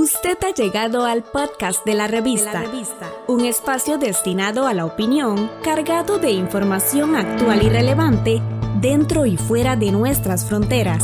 Usted ha llegado al podcast de la, revista, un espacio destinado a la opinión, cargado de información actual y relevante dentro y fuera de nuestras fronteras.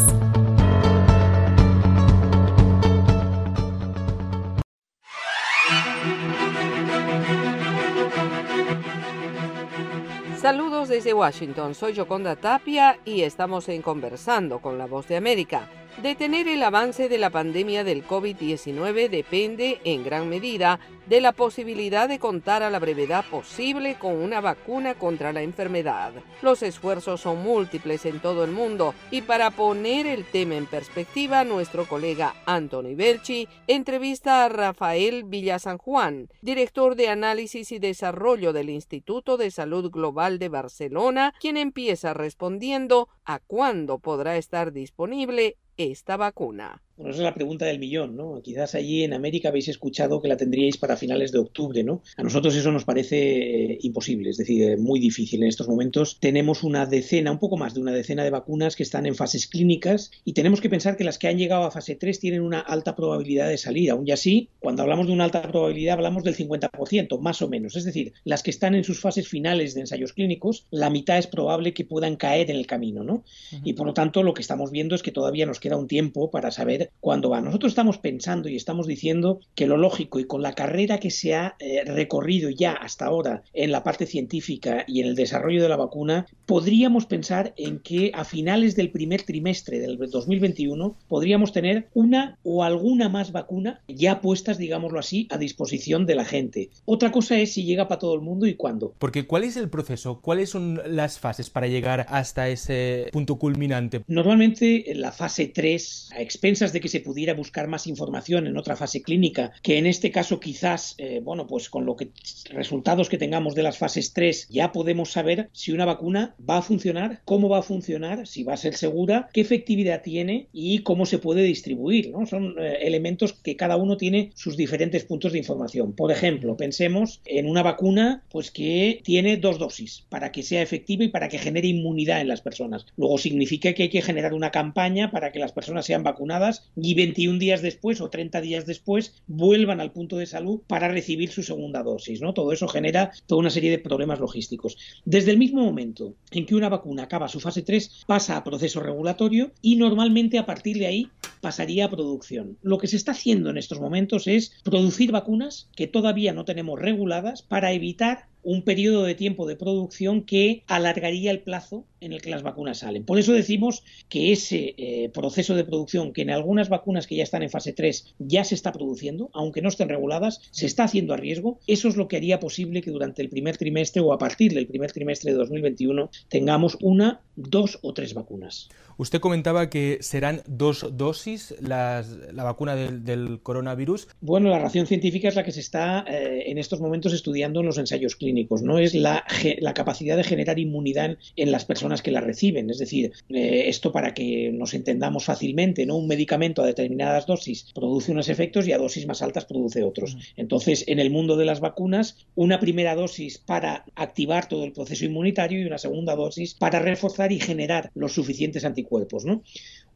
Saludos desde Washington, soy Joconda Tapia y estamos en Conversando con la Voz de América. Detener el avance de la pandemia del COVID-19 depende en gran medida de la posibilidad de contar a la brevedad posible con una vacuna contra la enfermedad. Los esfuerzos son múltiples en todo el mundo y para poner el tema en perspectiva, nuestro colega Anthony Belchi entrevista a Rafael Villasan Juan, director de análisis y desarrollo del Instituto de Salud Global de Barcelona, quien empieza respondiendo a cuándo podrá estar disponible esta vacuna. Bueno, esa es la pregunta del millón, ¿no? Quizás allí en América habéis escuchado que la tendríais para finales de octubre, ¿no? A nosotros eso nos parece eh, imposible, es decir, eh, muy difícil. En estos momentos tenemos una decena, un poco más de una decena de vacunas que están en fases clínicas y tenemos que pensar que las que han llegado a fase 3 tienen una alta probabilidad de salir. Aún y así, cuando hablamos de una alta probabilidad hablamos del 50%, más o menos. Es decir, las que están en sus fases finales de ensayos clínicos, la mitad es probable que puedan caer en el camino, ¿no? Y por lo tanto, lo que estamos viendo es que todavía nos queda un tiempo para saber cuando va. Nosotros estamos pensando y estamos diciendo que lo lógico y con la carrera que se ha eh, recorrido ya hasta ahora en la parte científica y en el desarrollo de la vacuna, podríamos pensar en que a finales del primer trimestre del 2021 podríamos tener una o alguna más vacuna ya puestas, digámoslo así, a disposición de la gente. Otra cosa es si llega para todo el mundo y cuándo. Porque ¿cuál es el proceso? ¿Cuáles son las fases para llegar hasta ese punto culminante? Normalmente en la fase 3, a expensas de que se pudiera buscar más información en otra fase clínica, que en este caso quizás, eh, bueno, pues con lo que resultados que tengamos de las fases 3 ya podemos saber si una vacuna va a funcionar, cómo va a funcionar, si va a ser segura, qué efectividad tiene y cómo se puede distribuir, ¿no? Son eh, elementos que cada uno tiene sus diferentes puntos de información. Por ejemplo, pensemos en una vacuna pues que tiene dos dosis para que sea efectiva y para que genere inmunidad en las personas. Luego significa que hay que generar una campaña para que las personas sean vacunadas y 21 días después o 30 días después vuelvan al punto de salud para recibir su segunda dosis. ¿no? Todo eso genera toda una serie de problemas logísticos. Desde el mismo momento en que una vacuna acaba su fase 3, pasa a proceso regulatorio y normalmente a partir de ahí pasaría a producción. Lo que se está haciendo en estos momentos es producir vacunas que todavía no tenemos reguladas para evitar un periodo de tiempo de producción que alargaría el plazo en el que las vacunas salen. Por eso decimos que ese eh, proceso de producción, que en algunas vacunas que ya están en fase 3 ya se está produciendo, aunque no estén reguladas, se está haciendo a riesgo, eso es lo que haría posible que durante el primer trimestre o a partir del primer trimestre de 2021 tengamos una, dos o tres vacunas. Usted comentaba que serán dos dosis la vacuna del, coronavirus. Bueno, la ración científica es la que se está eh, en estos momentos estudiando en los ensayos clínicos, no es la, la capacidad de generar inmunidad en las personas que la reciben. Es decir, eh, esto para que nos entendamos fácilmente, ¿no? Un medicamento a determinadas dosis produce unos efectos y a dosis más altas produce otros. Entonces, en el mundo de las vacunas, una primera dosis para activar todo el proceso inmunitario y una segunda dosis para reforzar y generar los suficientes anticuerpos, ¿no?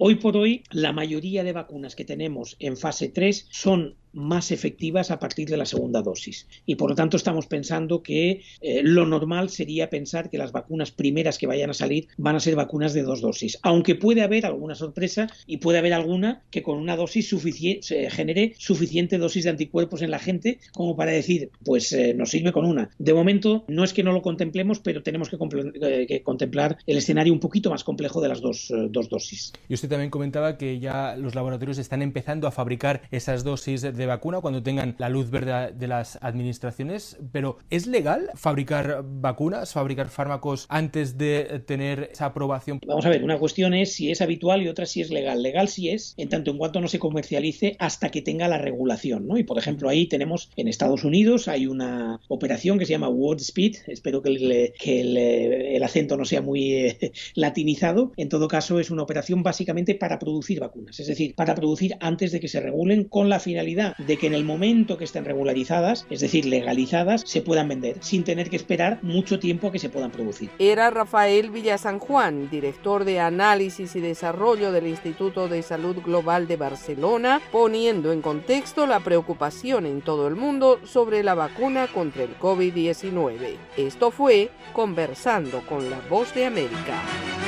Hoy por hoy, la mayoría de vacunas que tenemos en fase 3 son más efectivas a partir de la segunda dosis. Y por lo tanto estamos pensando que eh, lo normal sería pensar que las vacunas primeras que vayan a salir van a ser vacunas de dos dosis. Aunque puede haber alguna sorpresa y puede haber alguna que con una dosis suficiente genere suficiente dosis de anticuerpos en la gente como para decir, pues eh, nos sirve con una. De momento no es que no lo contemplemos, pero tenemos que, eh, contemplar el escenario un poquito más complejo de las dos, dos dosis. También comentaba que ya los laboratorios están empezando a fabricar esas dosis de vacuna cuando tengan la luz verde de las administraciones, pero ¿es legal fabricar vacunas, fabricar fármacos antes de tener esa aprobación? Vamos a ver, una cuestión es si es habitual y otra si es legal. Legal sí es, en tanto en cuanto no se comercialice hasta que tenga la regulación, ¿no? Y por ejemplo, ahí tenemos en Estados Unidos hay una operación que se llama World Speed, espero que, el, acento no sea muy eh, latinizado, en todo caso es una operación básicamente para producir vacunas, es decir, para producir antes de que se regulen con la finalidad de que en el momento que estén regularizadas, es decir, legalizadas, se puedan vender sin tener que esperar mucho tiempo a que se puedan producir. Era Rafael Villasan Juan, director de análisis y desarrollo del Instituto de Salud Global de Barcelona, poniendo en contexto la preocupación en todo el mundo sobre la vacuna contra el COVID-19. Esto fue Conversando con la Voz de América.